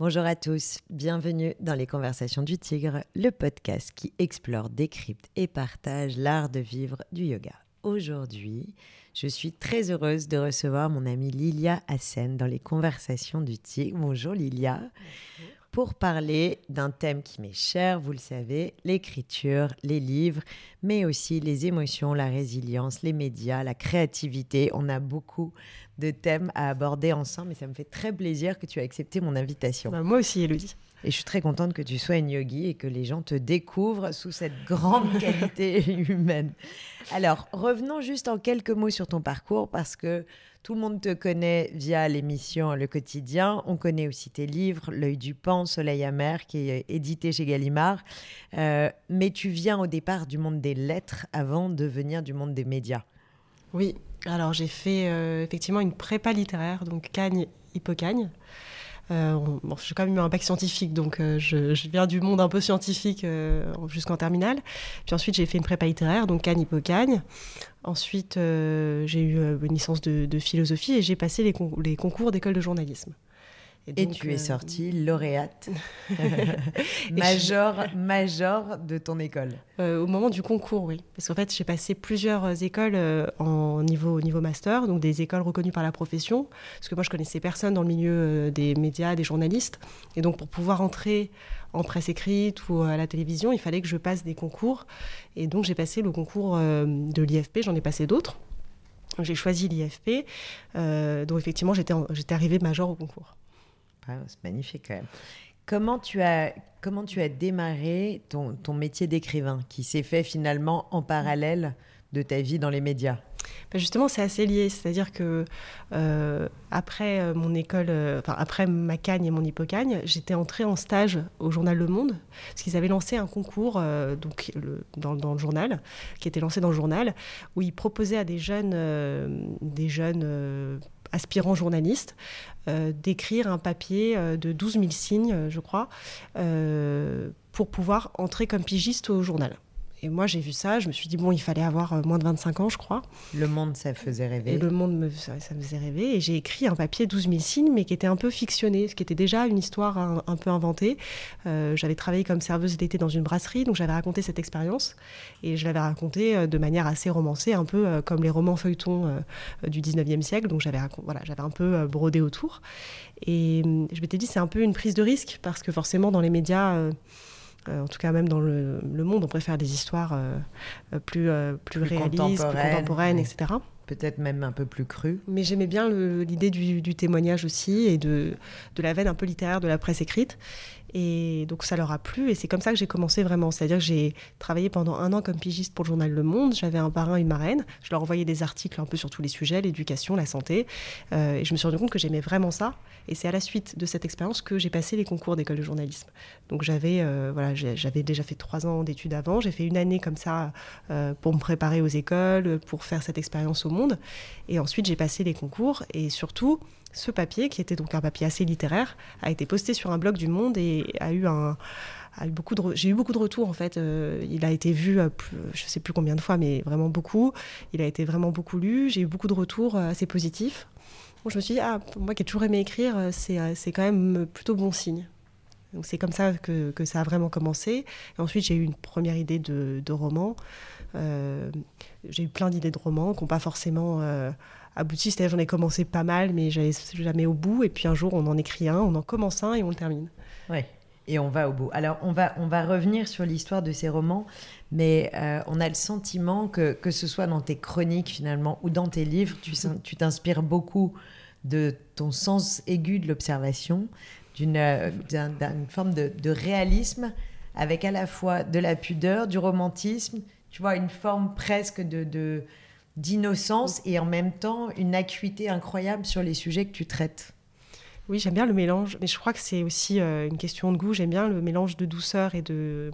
Bonjour à tous, bienvenue dans les Conversations du Tigre, le podcast qui explore, décrypte et partage l'art de vivre du yoga. Aujourd'hui, je suis très heureuse de recevoir mon amie Lilia Hassen dans les Conversations du Tigre. Bonjour Lilia. Pour parler d'un thème qui m'est cher, vous le savez, l'écriture, les livres, mais aussi les émotions, la résilience, les médias, la créativité. On a beaucoup de thèmes à aborder ensemble et ça me fait très plaisir que tu aies accepté mon invitation. Bah, moi aussi, Elodie. Et je suis très contente que tu sois une yogi et que les gens te découvrent sous cette grande qualité humaine. Alors, revenons juste en quelques mots sur ton parcours parce que tout le monde te connaît via l'émission Le Quotidien. On connaît aussi tes livres, L'œil du pan, Soleil amer, qui est édité chez Gallimard. Euh, mais tu viens au départ du monde des lettres avant de venir du monde des médias. Oui, alors j'ai fait euh, effectivement une prépa littéraire, donc Cagne, Hippocagne. Euh, j'ai quand même eu un bac scientifique, donc euh, je, viens du monde un peu scientifique euh, jusqu'en terminale. Puis ensuite, j'ai fait une prépa littéraire, donc Cagne, Hippocagne. Ensuite, j'ai eu une licence de, philosophie et j'ai passé les concours d'école de journalisme. Et, tu es euh, sortie lauréate, major, major de ton école. Euh, au moment du concours, oui. Parce qu'en fait, j'ai passé plusieurs écoles euh, en niveau, niveau master, donc des écoles reconnues par la profession. Parce que moi, je connaissais personne dans le milieu des médias, des journalistes. Et donc, pour pouvoir entrer en presse écrite ou à la télévision, il fallait que je passe des concours. Et donc, j'ai passé le concours de l'IFP, j'en ai passé d'autres. J'ai choisi l'IFP, donc effectivement, j'étais arrivée major au concours. C'est magnifique quand même. Comment tu as, comment tu as démarré ton, ton métier d'écrivain qui s'est fait finalement en parallèle de ta vie dans les médias? Ben justement, c'est assez lié. C'est-à-dire que euh, après euh, mon école, euh, après ma cagne et mon hippocagne, j'étais entrée en stage au journal Le Monde parce qu'ils avaient lancé un concours donc dans, dans, le journal, qui était lancé dans le journal, où ils proposaient à des jeunes, des jeunes aspirant journaliste, euh, d'écrire un papier euh, de 12 000 signes, je crois, euh, pour pouvoir entrer comme pigiste au journal. Et moi, j'ai vu ça, je me suis dit, bon, il fallait avoir euh, moins de 25 ans, je crois. Le monde, ça faisait rêver. Et le monde, me, ça, me faisait rêver. Et j'ai écrit un papier 12 000 signes, mais qui était un peu fictionné, ce qui était déjà une histoire un, peu inventée. Euh, j'avais travaillé comme serveuse d'été dans une brasserie, donc j'avais raconté cette expérience. Et je l'avais raconté euh, de manière assez romancée, un peu comme les romans feuilletons du 19e siècle. Donc j'avais voilà, j'avais un peu brodé autour. Et je m'étais dit, c'est un peu une prise de risque, parce que forcément, dans les médias en tout cas même dans le, monde, on préfère des histoires euh, euh, plus, plus, réalistes, plus contemporaines, etc. Peut-être même un peu plus crues. Mais j'aimais bien l'idée du, du, témoignage aussi et de, de la veine un peu littéraire de la presse écrite. Et donc ça leur a plu et c'est comme ça que j'ai commencé vraiment. C'est-à-dire que j'ai travaillé pendant un an comme pigiste pour le journal Le Monde. J'avais un parrain, une marraine. Je leur envoyais des articles un peu sur tous les sujets, l'éducation, la santé. Euh, et je me suis rendu compte que j'aimais vraiment ça. Et c'est à la suite de cette expérience que j'ai passé les concours d'école de journalisme. Donc j'avais euh, voilà, j'avais déjà fait trois ans d'études avant. J'ai fait une année comme ça euh, pour me préparer aux écoles, pour faire cette expérience au monde. Et ensuite j'ai passé les concours et surtout ce papier, qui était donc un papier assez littéraire, a été posté sur un blog du Monde et a eu un j'ai eu beaucoup de retours en fait euh, il a été vu je je sais plus combien de fois mais vraiment beaucoup. Il a été vraiment beaucoup lu. J'ai eu beaucoup de retours euh, assez positifs. Je me suis dit ah moi qui ai toujours aimé écrire euh, c'est quand même plutôt bon signe. Donc c'est comme ça que, ça a vraiment commencé. Et ensuite j'ai eu une première idée de, de roman. J'ai eu plein d'idées de romans qui n'ont pas forcément abouti. C'est-à-dire, j'en ai commencé pas mal, mais j'allais jamais au bout. Et puis un jour, on en écrit un, on en commence un et on le termine. Oui. Et on va au bout. Alors, on va, on va revenir sur l'histoire de ces romans, mais euh, on a le sentiment que, que ce soit dans tes chroniques finalement ou dans tes livres, tu t'inspires beaucoup de ton sens aigu de l'observation, d'une euh, forme de, de, réalisme avec à la fois de la pudeur, du romantisme, tu vois, une forme presque de, de d'innocence et en même temps une acuité incroyable sur les sujets que tu traites. Oui, j'aime bien le mélange, mais je crois que c'est aussi euh, une question de goût. J'aime bien le mélange de douceur et de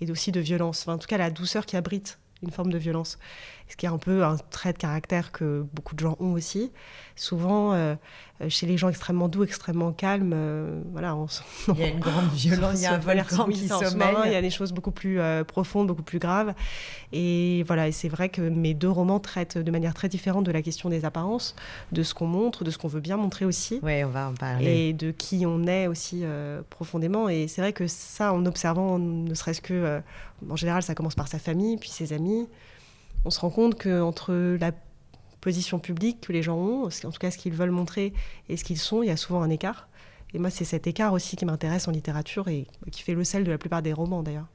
et aussi de violence. en tout cas, la douceur qui abrite une forme de violence. Ce qui est un peu un trait de caractère que beaucoup de gens ont aussi. Souvent, euh, euh, chez les gens extrêmement doux, extrêmement calmes, euh, voilà, il y a une grande violence, il y a un volcan qui sommeille. Il y a des choses beaucoup plus profondes, beaucoup plus graves. Et voilà, et c'est vrai que mes deux romans traitent de manière très différente de la question des apparences, de ce qu'on montre, de ce qu'on veut bien montrer aussi. Oui, on va en parler. Et de qui on est aussi profondément. Et c'est vrai que ça, en observant, ne serait-ce que, en général, ça commence par sa famille, puis ses amis on se rend compte qu'entre la position publique que les gens ont, en tout cas ce qu'ils veulent montrer et ce qu'ils sont, il y a souvent un écart. Et moi, c'est cet écart aussi qui m'intéresse en littérature et qui fait le sel de la plupart des romans d'ailleurs.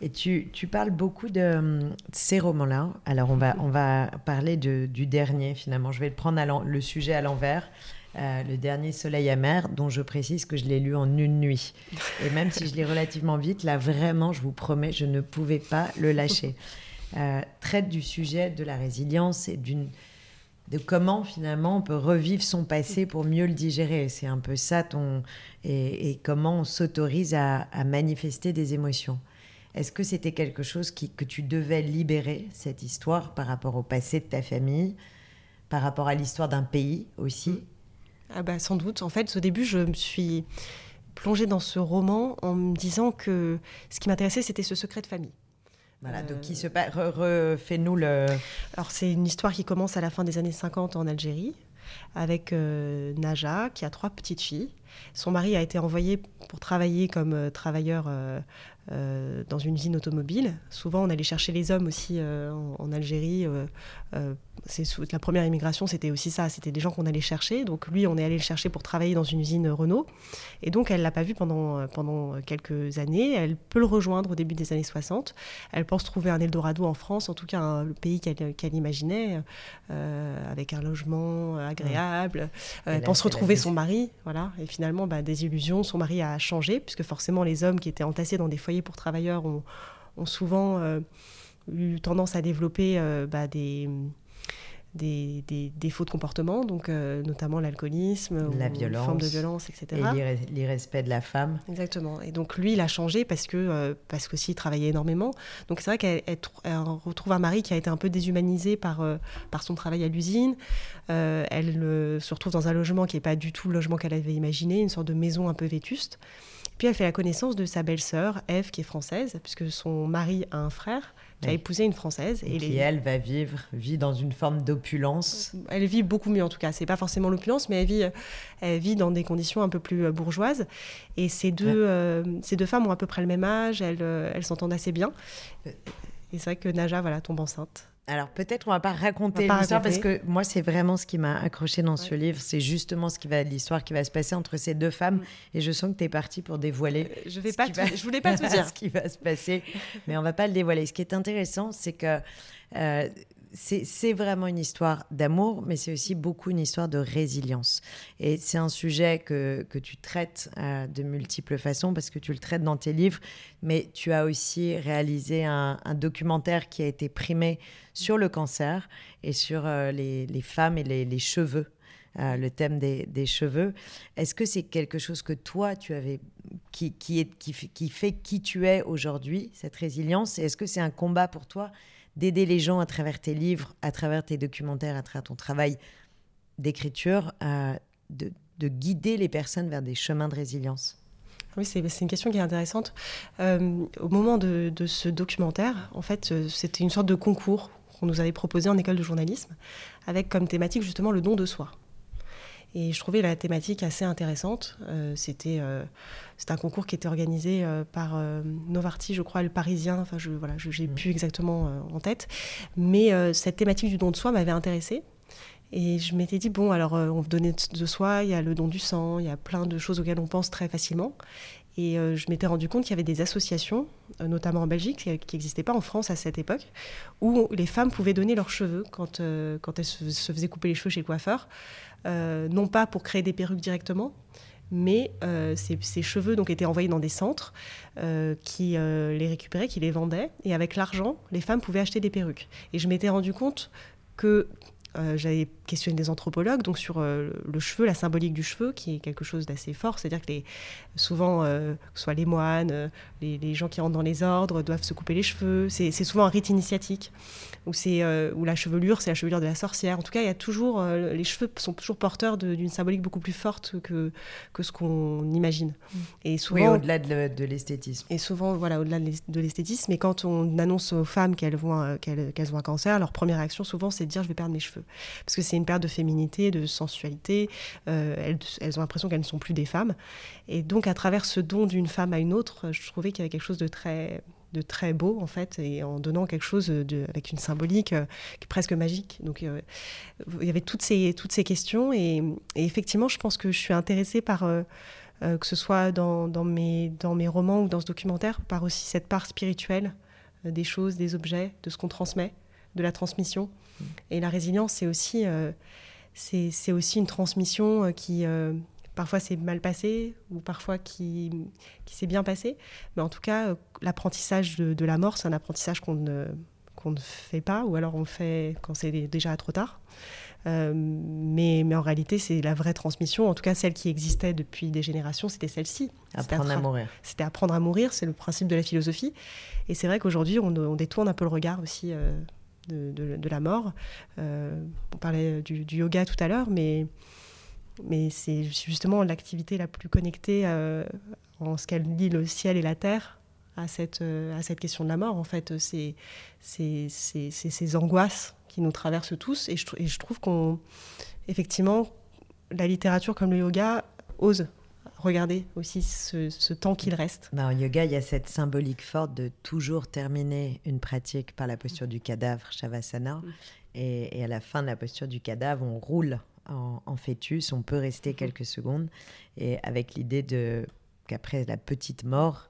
Et tu, parles beaucoup de, ces romans-là. Alors, on va, on va parler du dernier, finalement. Je vais le prendre le sujet à l'envers. Euh, le dernier Soleil amer, dont je précise que je l'ai lu en une nuit. Et même si je l'ai relativement vite, là, vraiment, je vous promets, je ne pouvais pas le lâcher. Euh, traite du sujet de la résilience et de comment finalement on peut revivre son passé pour mieux le digérer. C'est un peu ça ton et, comment on s'autorise à, manifester des émotions. Est-ce que c'était quelque chose que tu devais libérer cette histoire par rapport au passé de ta famille, par rapport à l'histoire d'un pays aussi? Ah bah sans doute. En fait, au début, je me suis plongée dans ce roman en me disant que ce qui m'intéressait, c'était ce secret de famille. Voilà, donc qui se refait-nous le. Alors c'est une histoire qui commence à la fin des années 50 en Algérie avec euh, Naja qui a trois petites filles. Son mari a été envoyé pour travailler comme euh, travailleur euh, euh, dans une usine automobile. Souvent, on allait chercher les hommes aussi euh, en, Algérie. Euh, c'est la première immigration, c'était aussi ça. C'était des gens qu'on allait chercher. Donc lui, on est allé le chercher pour travailler dans une usine Renault. Et donc, elle l'a pas vu pendant, pendant quelques années. Elle peut le rejoindre au début des années 60. Elle pense trouver un Eldorado en France, en tout cas le pays qu'elle imaginait, avec un logement agréable. Elle pense retrouver son mari. Voilà. Et finalement, bah, des illusions. Son mari a changé, puisque forcément, les hommes qui étaient entassés dans des foyers pour travailleurs ont, souvent euh, eu tendance à développer euh, bah, des, des, défauts de comportement, donc euh, notamment l'alcoolisme, la violence, forme de violence, etc. Et l'irrespect de la femme. Exactement. Et donc lui, il a changé parce que parce qu'aussi il travaillait énormément. Donc c'est vrai qu'elle retrouve un mari qui a été un peu déshumanisé par par son travail à l'usine. elle se retrouve dans un logement qui n'est pas du tout le logement qu'elle avait imaginé, une sorte de maison un peu vétuste. Puis elle fait la connaissance de sa belle-sœur, Eve, qui est française, puisque son mari a un frère qui a épousé une française. Et, qui, elle, va vivre, vit dans une forme d'opulence. Elle vit beaucoup mieux, en tout cas. C'est pas forcément l'opulence, mais elle vit, elle vit dans des conditions un peu plus euh, bourgeoises. Et ces deux, euh, ces deux femmes ont à peu près le même âge, elles, euh, elles s'entendent assez bien. Et c'est vrai que Naja voilà, tombe enceinte. Alors peut-être on va pas raconter l'histoire parce que moi c'est vraiment ce qui m'a accroché dans ce livre, c'est justement ce qui va l'histoire qui va se passer entre ces deux femmes mm. et je sens que tu es partie pour dévoiler. Euh, je vais pas je voulais pas tout dire ce qui va se passer mais on va pas le dévoiler. Ce qui est intéressant c'est que euh, c'est vraiment une histoire d'amour, mais c'est aussi beaucoup une histoire de résilience. Et c'est un sujet que, que tu traites euh, de multiples façons parce que tu le traites dans tes livres, mais tu as aussi réalisé un, documentaire qui a été primé sur le cancer et sur euh, les, femmes et les, cheveux. Euh, le thème des, cheveux. Est-ce que c'est quelque chose que toi, tu avais, qui, qui, fait qui tu es aujourd'hui, cette résilience? Est-ce que c'est un combat pour toi d'aider les gens à travers tes livres, à travers tes documentaires, à travers ton travail d'écriture, de, de, guider les personnes vers des chemins de résilience oui, c'est une question qui est intéressante. Euh, au moment de, de, ce documentaire, en fait, euh, c'était une sorte de concours qu'on nous avait proposé en école de journalisme, avec comme thématique justement le don de soi. Et je trouvais la thématique assez intéressante. Euh, c'était euh, un concours qui était organisé euh, par Novartis, je crois, le Parisien. Enfin, je voilà, je n'ai mmh. plus exactement en tête. Mais cette thématique du don de soi m'avait intéressée. Et je m'étais dit, bon, alors on donnait de soi, il y a le don du sang, il y a plein de choses auxquelles on pense très facilement. Et je m'étais rendu compte qu'il y avait des associations, notamment en Belgique, qui n'existaient pas en France à cette époque, où les femmes pouvaient donner leurs cheveux quand, quand elles se, faisaient couper les cheveux chez le coiffeur. Euh, non pas pour créer des perruques directement, mais euh, ces, cheveux donc étaient envoyés dans des centres euh, qui les récupéraient, qui les vendaient, et avec l'argent, les femmes pouvaient acheter des perruques. Et je m'étais rendu compte que j'avais questionner des anthropologues, donc sur le cheveu, la symbolique du cheveu, qui est quelque chose d'assez fort. C'est-à-dire que les, souvent, que ce soit les moines, les, gens qui rentrent dans les ordres doivent se couper les cheveux. C'est souvent un rite initiatique, où, où la chevelure, c'est la chevelure de la sorcière. En tout cas, il y a toujours, les cheveux sont toujours porteurs d'une symbolique beaucoup plus forte que, que ce qu'on imagine. Mm. Et souvent, au-delà de, l'esthétisme. Et souvent, voilà, au-delà de l'esthétisme. Et quand on annonce aux femmes qu'elles vont, qu'elles ont un cancer, leur première réaction souvent, c'est de dire je vais perdre mes cheveux, parce que c'est une perte de féminité, de sensualité. Euh, elles, ont l'impression qu'elles ne sont plus des femmes. Et donc, à travers ce don d'une femme à une autre, je trouvais qu'il y avait quelque chose de très de très beau en fait et en donnant quelque chose de, avec une symbolique euh, presque magique donc euh, il y avait toutes ces toutes ces questions et, effectivement je pense que je suis intéressée par que ce soit dans, mes, dans mes romans ou dans ce documentaire, par aussi cette part spirituelle des choses, des objets, de ce qu'on transmet, de la transmission. Mm. Et la résilience, c'est aussi, euh, c'est aussi une transmission qui parfois s'est mal passé ou parfois qui, qui s'est bien passé. Mais en tout cas, l'apprentissage de, de, la mort, c'est un apprentissage qu'on ne, ne fait pas ou alors on le fait quand c'est déjà trop tard. Euh, mais, mais en réalité, c'est la vraie transmission. En tout cas, celle qui existait depuis des générations, c'était celle-ci. Apprendre à mourir. C'était apprendre à mourir, c'est le principe de la philosophie. Et c'est vrai qu'aujourd'hui, on, détourne un peu le regard aussi euh, de, la mort. Euh, on parlait du, yoga tout à l'heure, mais, mais c'est justement l'activité la plus connectée en ce qu'elle lie le ciel et la terre à cette, à cette question de la mort. En fait, c'est ces angoisses qui nous traversent tous. Et je, et je trouve qu'on, effectivement, la littérature comme le yoga ose regarder aussi ce, temps qu'il reste. Ben, en yoga, il y a cette symbolique forte de toujours terminer une pratique par la posture du cadavre, Shavasana. Et, et, à la fin de la posture du cadavre, on roule en, en fœtus, on peut rester mm-hmm. quelques secondes. Et avec l'idée de qu'après la petite mort,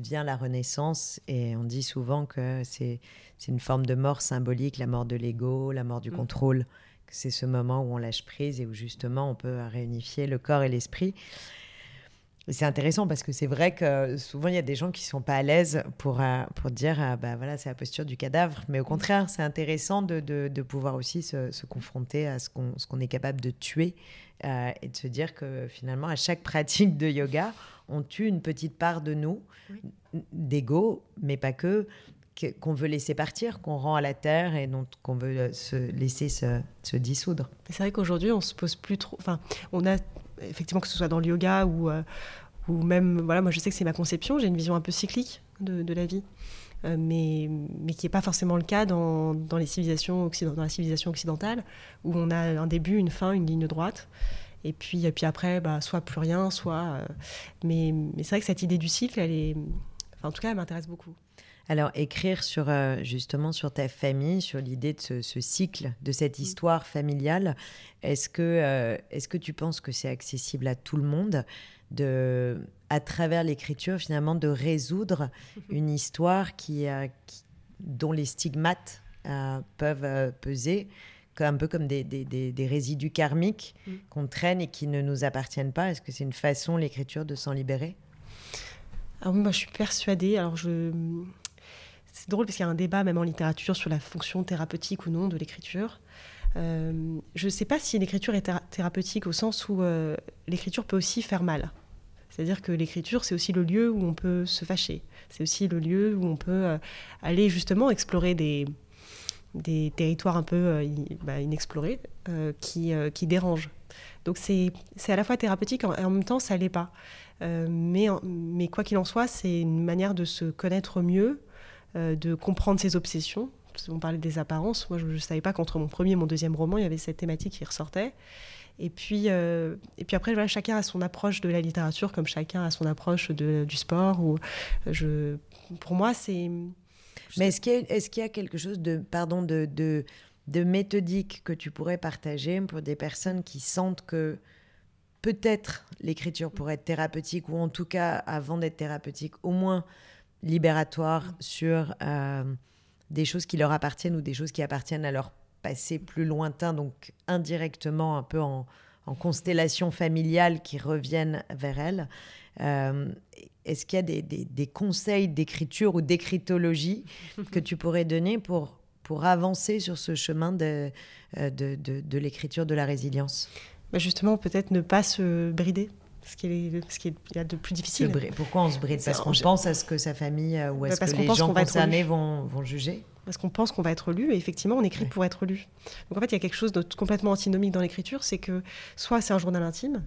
vient la renaissance et on dit souvent que c'est une forme de mort symbolique, la mort de l'ego, la mort du mm. contrôle, que c'est ce moment où on lâche prise et où justement on peut réunifier le corps et l'esprit. C'est intéressant parce que c'est vrai que souvent il y a des gens qui sont pas à l'aise pour, euh, pour dire ah, bah voilà c'est la posture du cadavre, mais au contraire c'est intéressant de, de, pouvoir aussi se, se confronter à ce qu'on qu'on est capable de tuer euh, et de se dire que finalement à chaque pratique de yoga on tue une petite part de nous, d'ego, mais pas que, qu'on veut laisser partir, qu'on rend à la terre et donc qu'on veut euh, se laisser se, dissoudre. C'est vrai qu'aujourd'hui, on se pose plus trop. Enfin, on a effectivement que ce soit dans le yoga ou, euh, ou même, voilà, moi je sais que c'est ma conception, j'ai une vision un peu cyclique de, la vie. Euh, mais, mais qui n'est pas forcément le cas dans, dans les civilisations dans la civilisation occidentale, où on a un début, une fin, une ligne droite. Et puis, puis après, bah, soit plus rien, soit. Euh, mais, mais c'est vrai que cette idée du cycle, elle est. Enfin, en tout cas, elle m'intéresse beaucoup. Alors, écrire sur, euh, justement sur ta famille, sur l'idée de ce, cycle, de cette mm. histoire familiale, est-ce que, euh, est-ce que tu penses que c'est accessible à tout le monde de, à travers l'écriture, finalement, de résoudre une histoire qui, qui dont les stigmates peuvent peser un peu comme des, des, résidus karmiques mm. qu'on traîne et qui ne nous appartiennent pas? Est-ce que c'est une façon, l'écriture, de s'en libérer? Ah oui, moi je suis persuadée. Alors je... C'est drôle parce qu'il y a un débat même en littérature sur la fonction thérapeutique ou non de l'écriture. Euh, je ne sais pas si l'écriture est thérapeutique au sens où euh, l'écriture peut aussi faire mal. C'est-à-dire que l'écriture, c'est aussi le lieu où on peut se fâcher. C'est aussi le lieu où on peut euh, aller justement explorer des, territoires un peu bah, inexplorés qui, qui dérangent. Donc c'est à la fois thérapeutique et en même temps ça l'est pas. mais quoi qu'il en soit, c'est une manière de se connaître mieux, de comprendre ses obsessions. On parlait des apparences. Moi, je ne savais pas qu'entre mon premier et mon deuxième roman, il y avait cette thématique qui ressortait. Et puis, et puis après, chacun a son approche de la littérature, comme chacun a son approche de, du sport. Ou je, pour moi, c'est mais est-ce qu'il y, a quelque chose de, pardon, de, de, méthodique que tu pourrais partager pour des personnes qui sentent que peut-être l'écriture pourrait être thérapeutique, ou en tout cas, avant d'être thérapeutique, au moins libératoire mm. sur euh, des choses qui leur appartiennent ou des choses qui appartiennent à leur passé plus lointain, donc indirectement un peu en, constellation familiale qui reviennent vers elles. Euh, est-ce qu'il y a des, conseils d'écriture ou d'écritologie que tu pourrais donner pour, pour avancer sur ce chemin de, de, de, de l'écriture de la résilience? Bah Justement, peut-être ne pas se brider ce qui est, ce qui est il y a de plus difficile. Pourquoi on se bride? Parce qu'on pense à ce que sa famille ou à ce que les gens concernés vont, vont juger parce qu'on pense qu'on va être lu, et effectivement, on écrit pour être lu. Donc en fait, il y a quelque chose de complètement antinomique dans l'écriture, c'est que soit c'est un journal intime,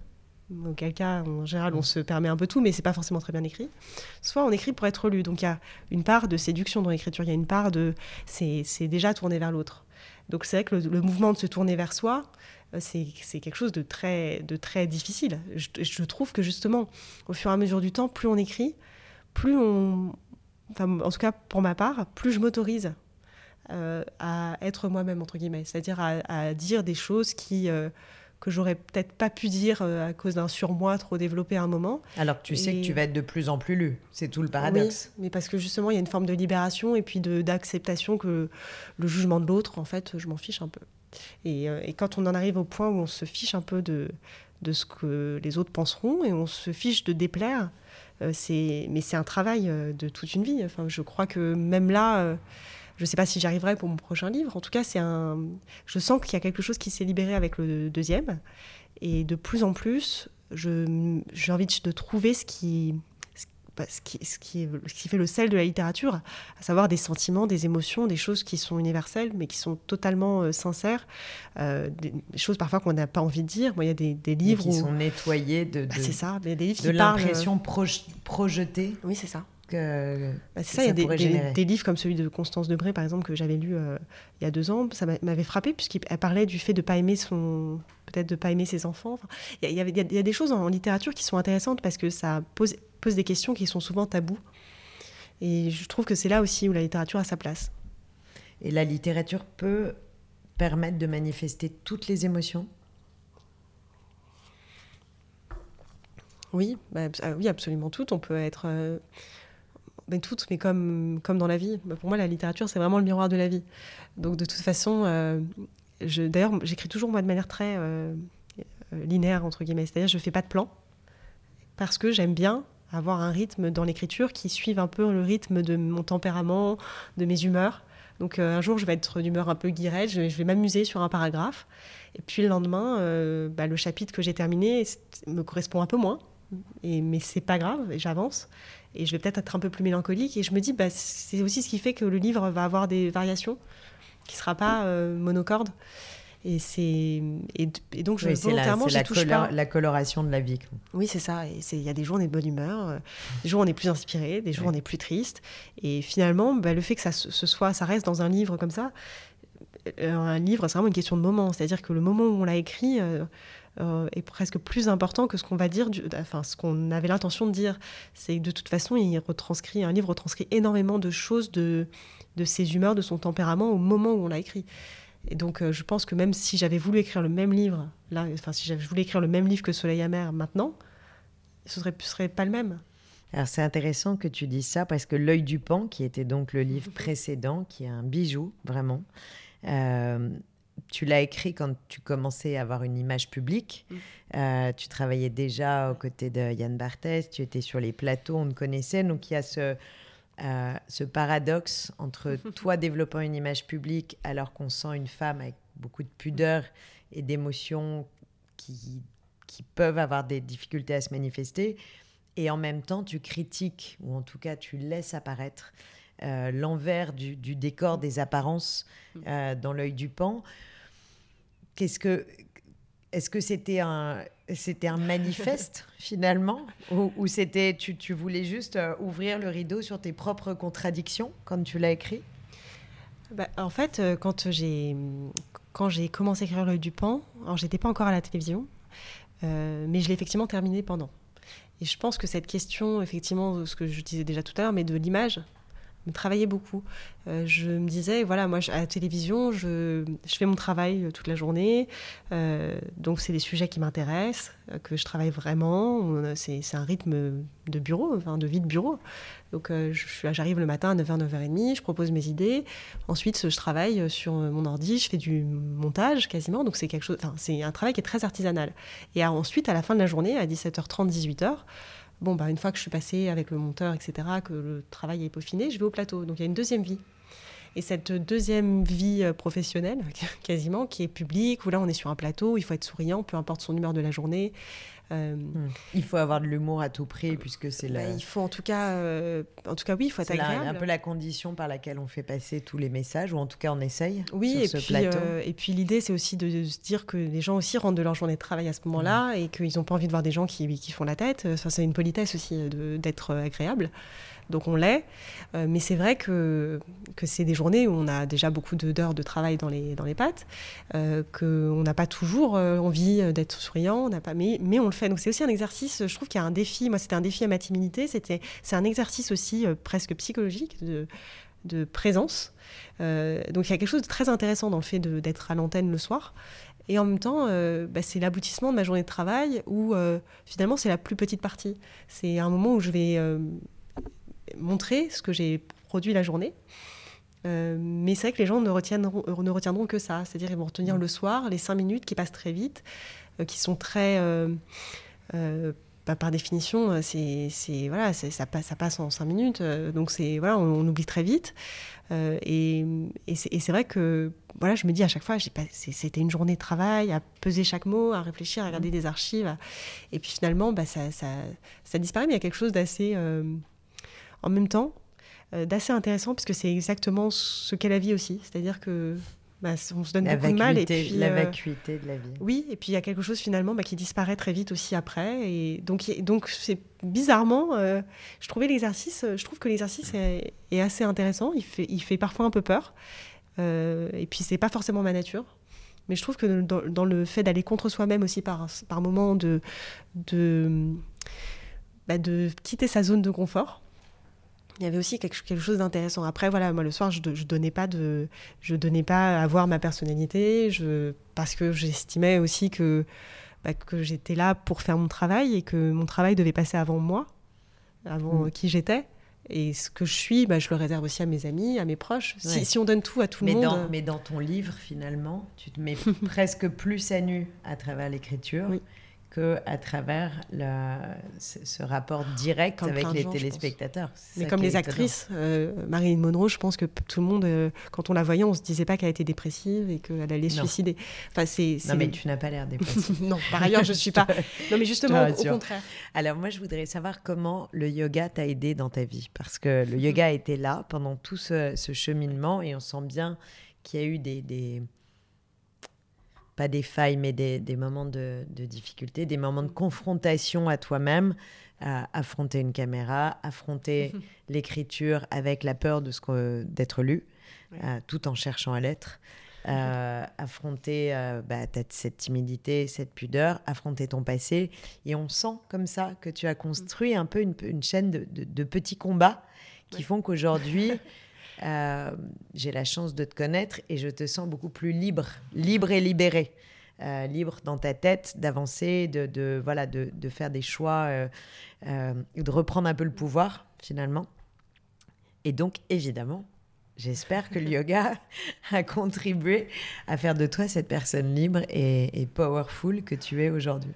auquel cas, en général, on se permet un peu tout, mais c'est pas forcément très bien écrit. Soit on écrit pour être lu. Donc il y a une part de séduction dans l'écriture, il y a une part de. C'est déjà tourné vers l'autre. Donc c'est vrai que le, mouvement de se tourner vers soi, euh, c'est quelque chose de très, de très difficile. Je, je, trouve que justement, au fur et à mesure du temps, plus on écrit, plus on. Enfin, en tout cas, pour ma part, plus je m'autorise euh, à être moi-même, entre guillemets. C'est-à-dire à, dire des choses qui, euh, que j'aurais peut-être pas pu dire euh, à cause d'un surmoi trop développé à un moment. Alors que tu sais que tu vas être de plus en plus lu. C'est tout le paradoxe. Oui, mais parce que justement, il y a une forme de libération et puis d'acceptation que le jugement de l'autre, en fait, je m'en fiche un peu. Et, et, quand on en arrive au point où on se fiche un peu de, de ce que les autres penseront et on se fiche de déplaire, c'est mais c'est un travail de toute une vie. Enfin, je crois que même là je ne sais pas si j'arriverai pour mon prochain livre. En tout cas, c'est un. Je sens qu'il y a quelque chose qui s'est libéré avec le deuxième, et de plus en plus, j'ai envie de, trouver ce qui, ce qui, ce, qui, ce qui fait le sel de la littérature, à savoir des sentiments, des émotions, des choses qui sont universelles, mais qui sont totalement euh, sincères, euh, des, choses parfois qu'on n'a pas envie de dire. Moi, il y a des, des livres qui sont nettoyés de, bah, c'est ça, mais des livres de l'impression projetée. Oui, c'est ça. Bah, c'est ça, il y a des, livres comme celui de Constance Debré, par exemple, que j'avais lu euh, il y a deux ans. Ça m'avait frappé, puisqu'elle parlait du fait de ne pas aimer son. peut-être de pas aimer ses enfants. il, y a, il, y a, des choses en, littérature qui sont intéressantes parce que ça pose, pose des questions qui sont souvent tabous. Et je trouve que c'est là aussi où la littérature a sa place. Et la littérature peut permettre de manifester toutes les émotions? Oui, bah, oui, absolument toutes. On peut être. Euh, mais toutes, mais comme, comme dans la vie. Bah, pour moi, la littérature, c'est vraiment le miroir de la vie. Donc, de toute façon, euh, d'ailleurs, j'écris toujours, moi, de manière très euh, euh, linéaire, entre guillemets. C'est-à-dire, je ne fais pas de plan, parce que j'aime bien avoir un rythme dans l'écriture qui suive un peu le rythme de mon tempérament, de mes humeurs. Donc, un jour, je vais être d'humeur un peu guirette, je, vais m'amuser sur un paragraphe. Et puis, le lendemain, bah, le chapitre que j'ai terminé me correspond un peu moins. Mais c'est pas grave, j'avance et je vais peut-être être un peu plus mélancolique. Et je me dis, bah, c'est aussi ce qui fait que le livre va avoir des variations, qui ne sera pas euh, monocorde. Et, c'est, et, donc, je, volontairement, la, touche pas. la coloration de la vie. Oui, c'est ça. Il y a des jours, on est de bonne humeur, euh, des jours, on est plus inspiré, des jours, on est plus triste. Et finalement, bah, le fait que ça, ce soit, ça reste dans un livre comme ça, euh, un livre, c'est vraiment une question de moment. C'est-à-dire que le moment où on l'a écrit, euh, est presque plus important que ce qu'on va dire, enfin ce qu'on avait l'intention de dire. C'est de toute façon, il retranscrit, un livre retranscrit énormément de choses de, de ses humeurs, de son tempérament au moment où on l'a écrit. Et donc, euh, je pense que même si j'avais voulu écrire le même livre, là, enfin, si j'avais voulu écrire le même livre que Soleil amer maintenant, ce serait, ce serait pas le même. Alors, c'est intéressant que tu dises ça parce que L'œil du pan, qui était donc le livre précédent, qui est un bijou, vraiment, euh, tu l'as écrit quand tu commençais à avoir une image publique. Mm. Euh, tu travaillais déjà aux côtés de Yann Barthès, tu étais sur les plateaux, on te connaissait. Donc il y a ce, euh, ce paradoxe entre toi développant une image publique alors qu'on sent une femme avec beaucoup de pudeur et d'émotions qui, qui peuvent avoir des difficultés à se manifester. Et en même temps, tu critiques, ou en tout cas tu laisses apparaître euh, l'envers du, décor des apparences mm. euh, dans l'œil du pan. Qu'est-ce que est-ce que c'était un c'était un manifeste finalement? Ou, c'était tu, tu, voulais juste euh, ouvrir le rideau sur tes propres contradictions quand tu l'as écrit? Bah, En fait, quand j'ai quand j'ai commencé à écrire l'œil du pan, alors j'étais pas encore à la télévision, mais je l'ai effectivement terminé pendant. Et je pense que cette question, effectivement, ce que je disais déjà tout à l'heure, mais de l'image, me travaillait beaucoup. Euh, je me disais, voilà, moi, à la télévision, je, je fais mon travail euh, toute la journée. Euh, donc, c'est des sujets qui m'intéressent, que je travaille vraiment. C'est un rythme de bureau, enfin, de vie de bureau. Donc, j'arrive le matin à 9h, 9h30, je propose mes idées. Ensuite, je travaille sur mon ordi, je fais du montage quasiment. Donc, c'est quelque chose, c'est un travail qui est très artisanal. Et ensuite, à la fin de la journée, à 17h30, 18h, bon, bah, une fois que je suis passée avec le monteur, etc., que le travail est peaufiné, je vais au plateau. Donc il y a une deuxième vie. Et cette deuxième vie professionnelle, quasiment, qui est publique, où là on est sur un plateau, il faut être souriant, peu importe son humeur de la journée. Euh, hmm. Il faut avoir de l'humour à tout prix puisque c'est bah, la... il faut en tout cas, euh, en tout cas oui, il faut être agréable. C'est un peu la condition par laquelle on fait passer tous les messages ou en tout cas on essaye. Oui, sur et, ce puis, plateau. Euh, et puis l'idée c'est aussi de, se dire que les gens aussi rentrent de leur journée de travail à ce moment-là hmm. et qu'ils n'ont pas envie de voir des gens qui, qui font la tête. Ça c'est une politesse aussi d'être agréable donc on l'est. Euh, mais c'est vrai que, que c'est des journées où on a déjà beaucoup d'heures de travail dans les, dans les pattes, euh, qu'on n'a pas toujours euh, envie d'être souriant, on pas, mais, mais on le fait. Donc c'est aussi un exercice, je trouve qu'il y a un défi, moi c'était un défi à ma timidité, c'est un exercice aussi presque psychologique de, de présence. donc il y a quelque chose de très intéressant dans le fait d'être à l'antenne le soir. Et en même temps, bah, c'est l'aboutissement de ma journée de travail où finalement c'est la plus petite partie. C'est un moment où je vais montrer ce que j'ai produit la journée. Euh, mais c'est vrai que les gens ne retiendront, euh, ne retiendront que ça. C'est-à-dire ils vont retenir le soir les cinq minutes qui passent très vite, euh, qui sont très... Bah, par définition, c'est, voilà, ça, passe, ça passe en cinq minutes. donc c'est voilà, on, oublie très vite. et, et, c'est, vrai que voilà, je me dis à chaque fois, c'était une journée de travail, à peser chaque mot, à réfléchir, à regarder mmh. des archives. Et puis finalement, bah, ça, ça, ça, disparaît, mais il y a quelque chose d'assez en même temps euh, d'assez intéressant parce que c'est exactement ce qu'est la vie aussi. C'est-à-dire que bah, on se donne beaucoup de mal. Et puis, la euh, vacuité de la vie. Oui, et puis il y a quelque chose finalement bah, qui disparaît très vite aussi après. Et donc, donc c'est bizarrement, euh, je trouvais l'exercice, je trouve que l'exercice est, assez intéressant. Il fait, il fait parfois un peu peur. et puis c'est pas forcément ma nature. Mais je trouve que dans, le fait d'aller contre soi-même aussi par, par moment de, de, bah, de quitter sa zone de confort, il y avait aussi quelque, quelque chose d'intéressant. Après, voilà, moi le soir, je, je donnais pas de, je donnais pas à voir ma personnalité, je, parce que j'estimais aussi que bah, que j'étais là pour faire mon travail et que mon travail devait passer avant moi, avant mm. qui j'étais. Et ce que je suis, bah, je le réserve aussi à mes amis, à mes proches. Si, si on donne tout à tout le monde. Dans, mais dans ton livre, finalement, tu te mets presque plus à nu à travers l'écriture. Oui à travers ce, rapport direct avec les téléspectateurs. Mais comme les actrices, euh, Marilyn Monroe, je pense que tout le monde, euh, quand on la voyait, on se disait pas qu'elle était dépressive et qu'elle allait se suicider. Enfin, c'est, Non, mais tu n'as pas l'air dépressive. non, par ailleurs, je suis pas. Non, mais justement, au contraire. Alors moi, je voudrais savoir comment le yoga t'a aidé dans ta vie, parce que le yoga était là pendant tout ce, cheminement et on sent bien qu'il y a eu des pas des failles, mais des, moments de, difficulté, des moments de confrontation à toi-même, à affronter une caméra, affronter l'écriture avec la peur de ce d'être lu, euh, tout en cherchant à l'être. Euh, affronter euh, bah, cette timidité, cette pudeur, affronter ton passé. Et on sent comme ça que tu as construit un peu une, chaîne de, petits combats qui font qu'aujourd'hui, Euh, j'ai la chance de te connaître et je te sens beaucoup plus libre, libre et libéré. Euh, libre dans ta tête d'avancer, de, voilà, de, faire des choix, euh, de reprendre un peu le pouvoir finalement. Et donc évidemment, j'espère que le yoga a contribué à faire de toi cette personne libre et, et powerful que tu es aujourd'hui.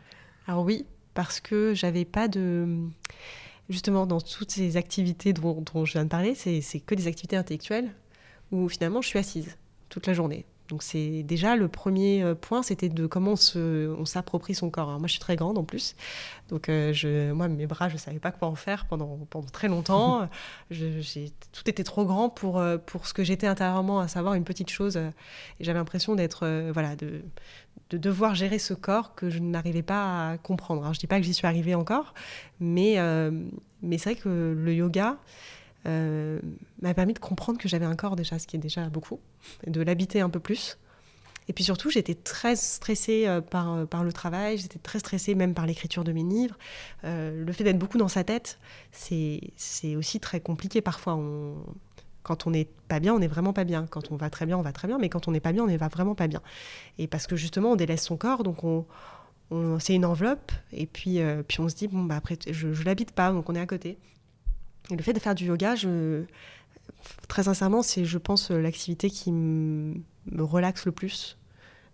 Alors oui, parce que j'avais pas de justement, dans toutes ces activités dont, je viens de parler, c'est que des activités intellectuelles où finalement je suis assise toute la journée. Donc c'est déjà le premier euh, point, c'était de comment on s'approprie son corps. moi je suis très grande en plus, donc euh, je, moi mes bras je savais pas quoi en faire pendant, pendant très longtemps. je, tout était trop grand pour, euh, pour ce que j'étais intérieurement, à savoir une petite chose. et j'avais l'impression d'être voilà de, de devoir gérer ce corps que je n'arrivais pas à comprendre. Alors, je dis pas que j'y suis arrivée encore, mais, mais c'est vrai que le yoga euh, m'a permis de comprendre que j'avais un corps déjà, ce qui est déjà beaucoup, et de l'habiter un peu plus. Et puis surtout, j'étais très stressée euh, par, euh, par le travail, j'étais très stressée même par l'écriture de mes livres. le fait d'être beaucoup dans sa tête, c'est aussi très compliqué parfois. On, quand on n'est pas bien, on n'est vraiment pas bien. Quand on va très bien, on va très bien, mais quand on n'est pas bien, on n'est vraiment pas bien. Et parce que justement, on délaisse son corps, donc on, c'est une enveloppe, et puis, puis on se dit, bon, bah après, je ne l'habite pas, donc on est à côté. Le fait de faire du yoga, très sincèrement, c'est, je pense, l'activité qui me relaxe le plus,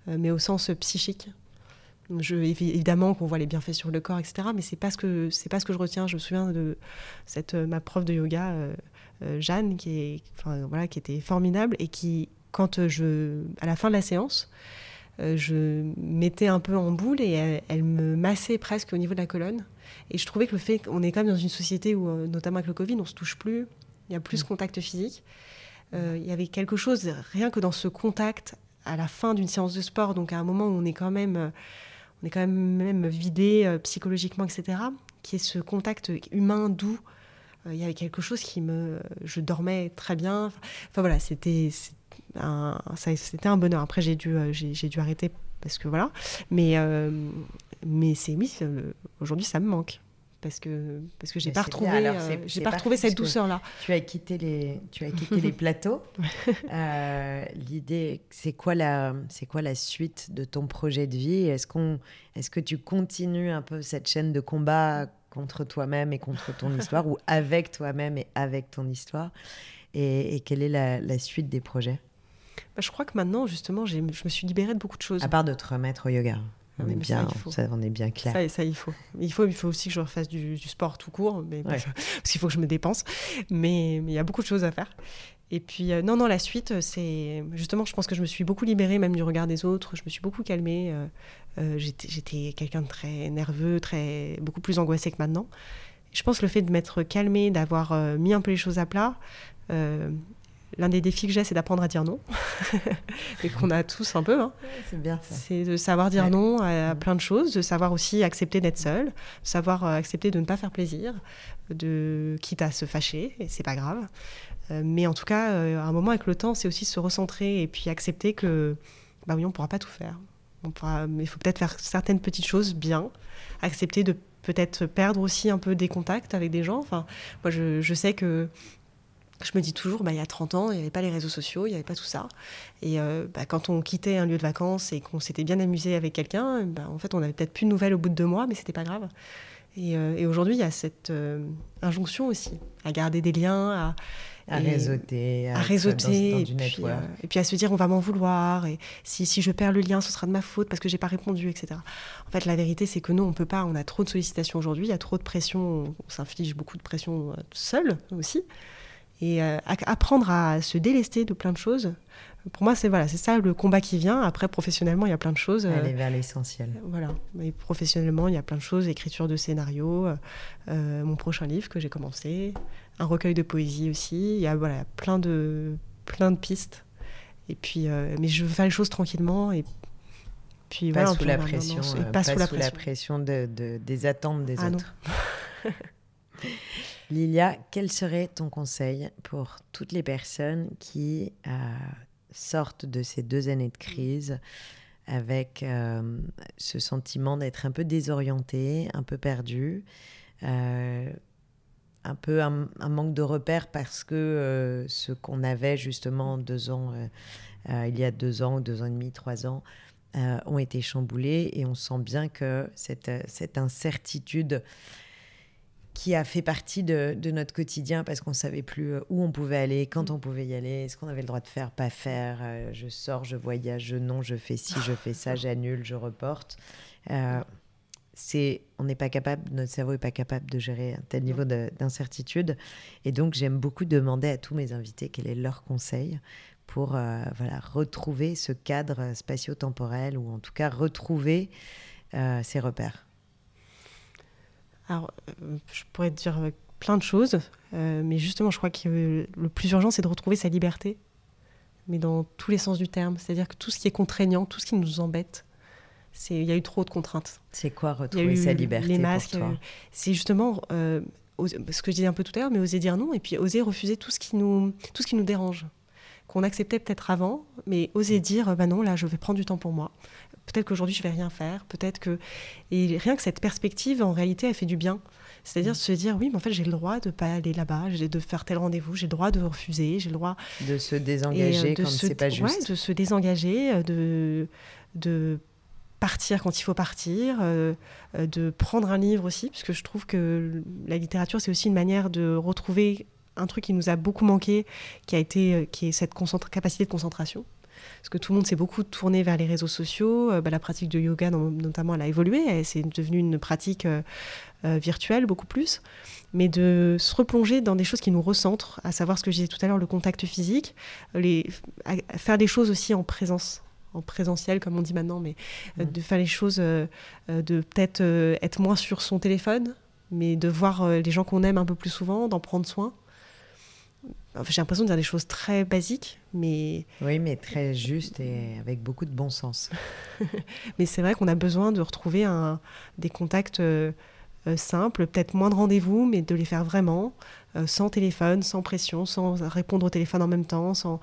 euh, mais au sens psychique. Évidemment qu'on voit les bienfaits sur le corps, etc. Mais c'est pas ce que c'est pas ce que je retiens. Je me souviens de cette ma prof de yoga, euh, Jeanne, qui, était formidable et qui, à la fin de la séance, je mettais un peu en boule et elle, me massait presque au niveau de la colonne. Et je trouvais que le fait qu'on est quand même dans une société où, notamment avec le Covid, on se touche plus, il y a plus de mm. contact physique. il y avait quelque chose, rien que dans ce contact à la fin d'une séance de sport, donc à un moment où on est quand même, euh, on est quand même, même vidé euh, psychologiquement, etc., qui est ce contact humain doux. Euh, il y avait quelque chose qui me. Je dormais très bien. Enfin voilà, c'était c'était un bonheur. Après, j'ai dû, j'ai dû arrêter parce que voilà. Mais, mais c'est oui, aujourd'hui, ça me manque parce que parce que j'ai pas retrouvé euh, j'ai pas retrouvé cette douceur là. Tu as quitté les tu as quitté les plateaux. Euh, l'idée c'est quoi la c'est quoi la suite de ton projet de vie? Est-ce qu'on est-ce que tu continues un peu cette chaîne de combat contre toi-même et contre ton histoire ou avec toi-même et avec ton histoire? Et, quelle est la, la suite des projets? Bah, je crois que maintenant justement je me suis libérée de beaucoup de choses. À part de te remettre au yoga. On, est bien, ça, on est bien clair. Ça, ça, il faut. Il faut, il faut aussi que je refasse du, sport tout court, mais parce, qu'il faut que je me dépense. Mais il y a beaucoup de choses à faire. Et puis, euh, non, non, la suite, euh, c'est. Justement, je pense que je me suis beaucoup libérée, même du regard des autres. Je me suis beaucoup calmée. Euh, j'étais quelqu'un de très nerveux, très, beaucoup plus angoissé que maintenant. Je pense que le fait de m'être calmée, d'avoir mis un peu les choses à plat, L'un des défis que j'ai, c'est d'apprendre à dire non, et qu'on a tous un peu. Hein. c'est bien ça. C'est de savoir dire non à, plein de choses, de savoir aussi accepter d'être seul, de savoir euh, accepter de ne pas faire plaisir, de quitte à se fâcher, et c'est pas grave. Euh, mais en tout cas, euh, à un moment avec le temps, c'est aussi se recentrer et puis accepter que, bah oui, on pourra pas tout faire. On pourra, mais il faut peut-être faire certaines petites choses bien, accepter de peut-être perdre aussi un peu des contacts avec des gens. Enfin, moi, je, je sais que je me dis toujours, bah, il y a 30 ans, il n'y avait pas les réseaux sociaux, il n'y avait pas tout ça. Et euh, bah, quand on quittait un lieu de vacances et qu'on s'était bien amusé avec quelqu'un, bah, en fait, on n'avait peut-être plus de nouvelles au bout de deux mois, mais c'était pas grave. Et, euh, aujourd'hui, il y a cette euh, injonction aussi à garder des liens, à, à réseauter, à, réseauter, et, puis, et, puis, à se dire on va m'en vouloir, et si, si, je perds le lien, ce sera de ma faute parce que j'ai pas répondu, etc. En fait, la vérité, c'est que nous, on peut pas, on a trop de sollicitations aujourd'hui, il y a trop de pression, on s'inflige beaucoup de pression seul aussi et euh, apprendre à se délester de plein de choses. Pour moi, c'est voilà, c'est ça le combat qui vient. Après, professionnellement, il y a plein de choses. Aller vers l'essentiel. Voilà. Mais professionnellement, il y a plein de choses écriture de scénario, euh, mon prochain livre que j'ai commencé, un recueil de poésie aussi. Il y a voilà, plein de plein de pistes. Et puis, euh, mais je veux faire les choses tranquillement et puis pas sous la pression, pas, sous, la pression, de, des attentes des ah autres. Lilia, quel serait ton conseil pour toutes les personnes qui euh, sortent de ces deux années de crise avec euh, ce sentiment d'être un peu désorienté, un peu perdu, euh, un peu un, manque de repères parce que ce qu'on avait justement deux ans, il y a deux ans, deux ans et demi, trois ans, ont été chamboulés et on sent bien que cette incertitude qui a fait partie de, notre quotidien parce qu'on ne savait plus euh, où on pouvait aller, quand on pouvait y aller, ce qu'on avait le droit de faire, pas faire. Euh, je sors, je voyage, je non, je fais ci, je fais ça, j'annule, je reporte. Euh, c'est, on n'est pas capable, notre cerveau n'est pas capable de gérer un tel niveau d'incertitude. Et donc, j'aime beaucoup demander à tous mes invités quel est leur conseil pour voilà, retrouver ce cadre spatio-temporel ou en tout cas retrouver ses repères. Alors, euh, je pourrais te dire euh, plein de choses, euh, mais justement, je crois que le plus urgent, c'est de retrouver sa liberté, mais dans tous les sens du terme. C'est-à-dire que tout ce qui est contraignant, tout ce qui nous embête, il y a eu trop de contraintes. C'est quoi retrouver sa liberté Les masques, c'est justement ce que je disais un peu tout à l'heure, mais oser dire non et puis oser refuser tout ce qui nous, tout ce qui nous dérange qu'on acceptait peut-être avant, mais oser dire bah non, là, je vais prendre du temps pour moi. Peut-être qu'aujourd'hui, je vais rien faire. Peut-être que. Et rien que cette perspective, en réalité, elle fait du bien. C'est-à-dire mm. se dire, oui, mais en fait, j'ai le droit de ne pas aller là-bas, j'ai de faire tel rendez-vous, j'ai le droit de refuser, j'ai le droit. De se désengager euh, quand c'est pas juste. Ouais, de se désengager, euh, de, de partir quand il faut partir, euh, de prendre un livre aussi, parce que je trouve que la littérature, c'est aussi une manière de retrouver un truc qui nous a beaucoup manqué, qui a été, qui est cette capacité de concentration. Parce que tout le monde s'est beaucoup tourné vers les réseaux sociaux. Euh, bah, la pratique de yoga, notamment, elle a évolué. C'est devenu une pratique euh, virtuelle beaucoup plus. Mais de se replonger dans des choses qui nous recentrent, à savoir ce que je disais tout à l'heure, le contact physique, les, faire des choses aussi en présence en présentiel comme on dit maintenant, mais mmh. de faire les choses, de peut-être être moins sur son téléphone, mais de voir les gens qu'on aime un peu plus souvent, d'en prendre soin j'ai l'impression de dire des choses très basiques, mais... Oui, mais très justes et avec beaucoup de bon sens. mais c'est vrai qu'on a besoin de retrouver un, des contacts euh, euh, simples, peut-être moins de rendez-vous, mais de les faire vraiment, euh, sans téléphone, sans pression, sans répondre au téléphone en même temps, sans...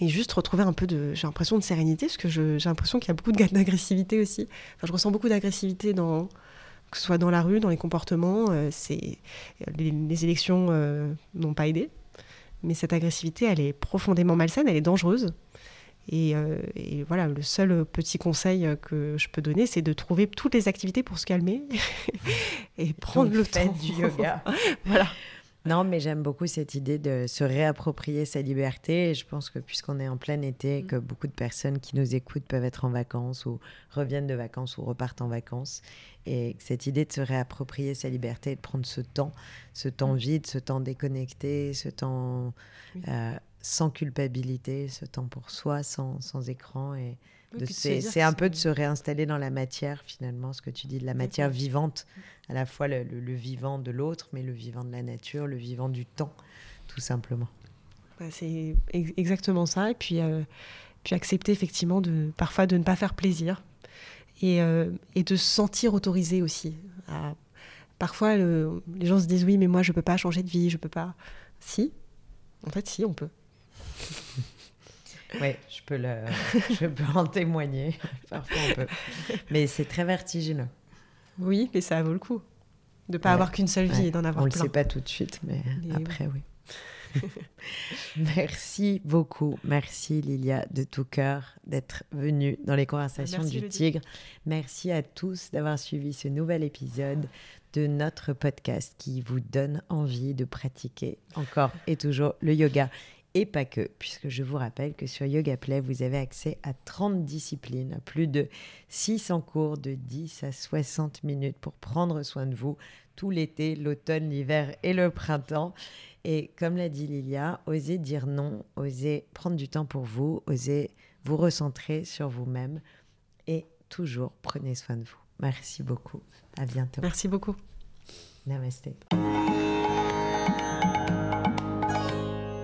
Et juste retrouver un peu de, j'ai l'impression de sérénité, parce que j'ai l'impression qu'il y a beaucoup d'agressivité aussi. Enfin, je ressens beaucoup d'agressivité dans, que ce soit dans la rue, dans les comportements. Euh, c'est les, élections euh, n'ont pas aidé, mais cette agressivité, elle est profondément malsaine, elle est dangereuse. Et, euh, voilà, le seul petit conseil que je peux donner, c'est de trouver toutes les activités pour se calmer et prendre le temps du yoga. voilà. Non, mais j'aime beaucoup cette idée de se réapproprier sa liberté. Et je pense que puisqu'on est en plein été, mm. que beaucoup de personnes qui nous écoutent peuvent être en vacances ou reviennent de vacances ou repartent en vacances. Et cette idée de se réapproprier sa liberté, de prendre ce temps, ce temps mm. vide, ce temps déconnecté, ce temps euh, sans culpabilité, ce temps pour soi, sans, sans écran. Et c'est un peu de se réinstaller dans la matière, finalement, ce que tu dis, de la matière vivante, à la fois le, vivant de l'autre, mais le vivant de la nature, le vivant du temps, tout simplement. Bah, c'est exactement ça. Et puis, euh, puis accepter effectivement de, parfois de ne pas faire plaisir et, euh, et de se sentir autorisé aussi. parfois, les gens se disent oui, mais moi, je ne peux pas changer de vie, je ne peux pas. Si, en fait, si, on peut. Oui, je peux, le, je peux en témoigner. Parfois, on peut. Mais c'est très vertigineux. Oui, mais ça vaut le coup. De ne pas avoir qu'une seule vie et d'en avoir on plein. On ne le sait pas tout de suite, mais, après, oui. Merci beaucoup. Merci Lilia de tout cœur d'être venue dans les conversations du tigre. Merci à tous d'avoir suivi ce nouvel épisode de notre podcast qui vous donne envie de pratiquer encore et toujours le yoga et pas que, puisque je vous rappelle que sur Yoga Play, vous avez accès à 30 disciplines, à plus de 600 cours de 10 à 60 minutes pour prendre soin de vous tout l'été, l'automne, l'hiver et le printemps. Et comme l'a dit Lilia, osez dire non, osez prendre du temps pour vous, osez vous recentrer sur vous-même et toujours prenez soin de vous. Merci beaucoup. À bientôt. Merci beaucoup. Namaste.